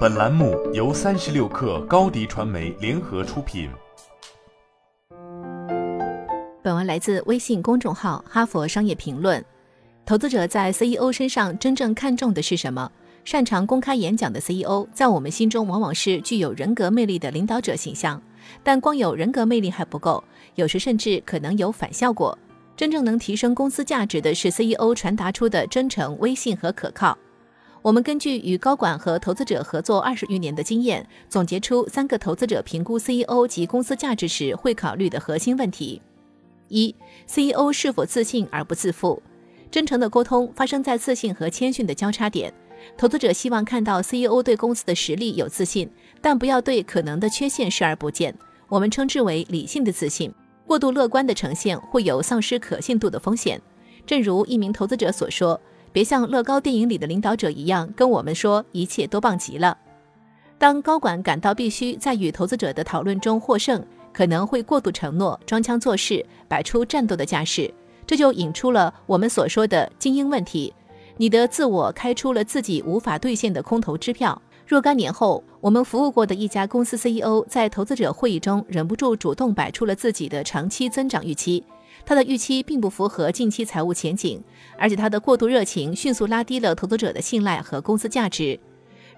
本栏目由三十六氪高低传媒联合出品。本文来自微信公众号《哈佛商业评论》。投资者在 CEO 身上真正看重的是什么？擅长公开演讲的 CEO，在我们心中往往是具有人格魅力的领导者形象。但光有人格魅力还不够，有时甚至可能有反效果。真正能提升公司价值的是 CEO 传达出的真诚、威信和可靠。我们根据与高管和投资者合作二十余年的经验，总结出三个投资者评估 CEO 及公司价值时会考虑的核心问题：一、CEO 是否自信而不自负？真诚的沟通发生在自信和谦逊的交叉点。投资者希望看到 CEO 对公司的实力有自信，但不要对可能的缺陷视而不见。我们称之为理性的自信。过度乐观的呈现会有丧失可信度的风险。正如一名投资者所说。别像乐高电影里的领导者一样跟我们说一切都棒极了。当高管感到必须在与投资者的讨论中获胜，可能会过度承诺、装腔作势、摆出战斗的架势，这就引出了我们所说的精英问题。你的自我开出了自己无法兑现的空头支票。若干年后，我们服务过的一家公司 CEO 在投资者会议中忍不住主动摆出了自己的长期增长预期。他的预期并不符合近期财务前景，而且他的过度热情迅速拉低了投资者的信赖和公司价值。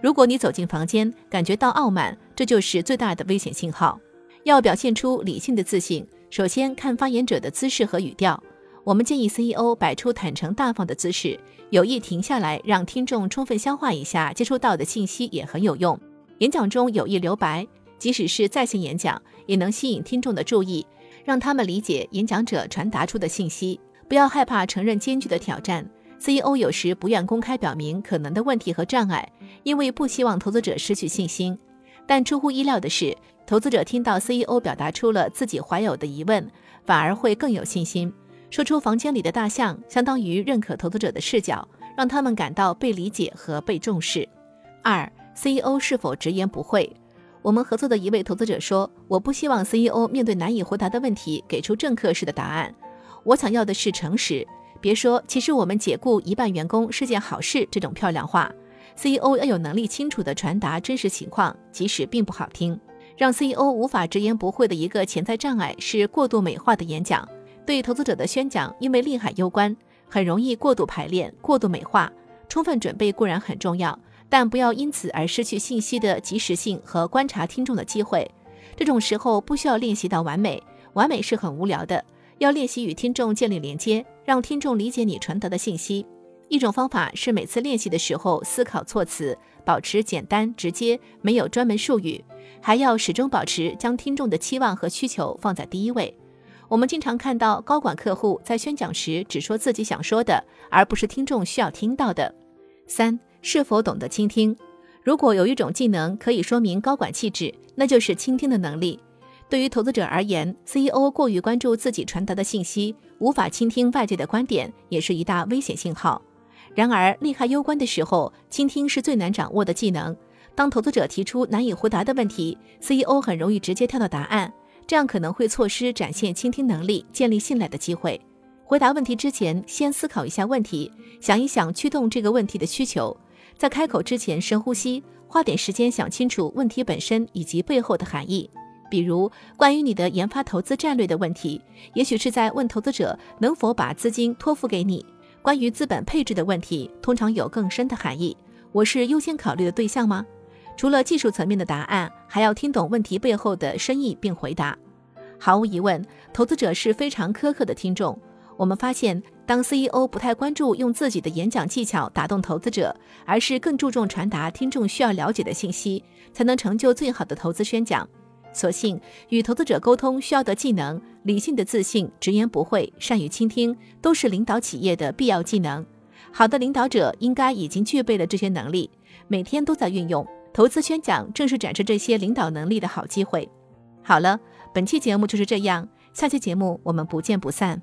如果你走进房间感觉到傲慢，这就是最大的危险信号。要表现出理性的自信，首先看发言者的姿势和语调。我们建议 CEO 摆出坦诚大方的姿势，有意停下来让听众充分消化一下接收到的信息也很有用。演讲中有意留白，即使是在线演讲，也能吸引听众的注意。让他们理解演讲者传达出的信息，不要害怕承认艰巨的挑战。CEO 有时不愿公开表明可能的问题和障碍，因为不希望投资者失去信心。但出乎意料的是，投资者听到 CEO 表达出了自己怀有的疑问，反而会更有信心。说出房间里的大象，相当于认可投资者的视角，让他们感到被理解和被重视。二，CEO 是否直言不讳？我们合作的一位投资者说：“我不希望 CEO 面对难以回答的问题给出政客式的答案，我想要的是诚实。别说其实我们解雇一半员工是件好事这种漂亮话。CEO 要有能力清楚地传达真实情况，即使并不好听。让 CEO 无法直言不讳的一个潜在障碍是过度美化的演讲。对投资者的宣讲，因为利害攸关，很容易过度排练、过度美化。充分准备固然很重要。”但不要因此而失去信息的及时性和观察听众的机会。这种时候不需要练习到完美，完美是很无聊的。要练习与听众建立连接，让听众理解你传达的信息。一种方法是每次练习的时候思考措辞，保持简单直接，没有专门术语，还要始终保持将听众的期望和需求放在第一位。我们经常看到高管客户在宣讲时只说自己想说的，而不是听众需要听到的。三。是否懂得倾听？如果有一种技能可以说明高管气质，那就是倾听的能力。对于投资者而言，CEO 过于关注自己传达的信息，无法倾听外界的观点，也是一大危险信号。然而，利害攸关的时候，倾听是最难掌握的技能。当投资者提出难以回答的问题，CEO 很容易直接跳到答案，这样可能会错失展现倾听能力、建立信赖的机会。回答问题之前，先思考一下问题，想一想驱动这个问题的需求。在开口之前，深呼吸，花点时间想清楚问题本身以及背后的含义。比如，关于你的研发投资战略的问题，也许是在问投资者能否把资金托付给你。关于资本配置的问题，通常有更深的含义。我是优先考虑的对象吗？除了技术层面的答案，还要听懂问题背后的深意并回答。毫无疑问，投资者是非常苛刻的听众。我们发现。当 CEO 不太关注用自己的演讲技巧打动投资者，而是更注重传达听众需要了解的信息，才能成就最好的投资宣讲。所幸，与投资者沟通需要的技能，理性的自信、直言不讳、善于倾听，都是领导企业的必要技能。好的领导者应该已经具备了这些能力，每天都在运用。投资宣讲正是展示这些领导能力的好机会。好了，本期节目就是这样，下期节目我们不见不散。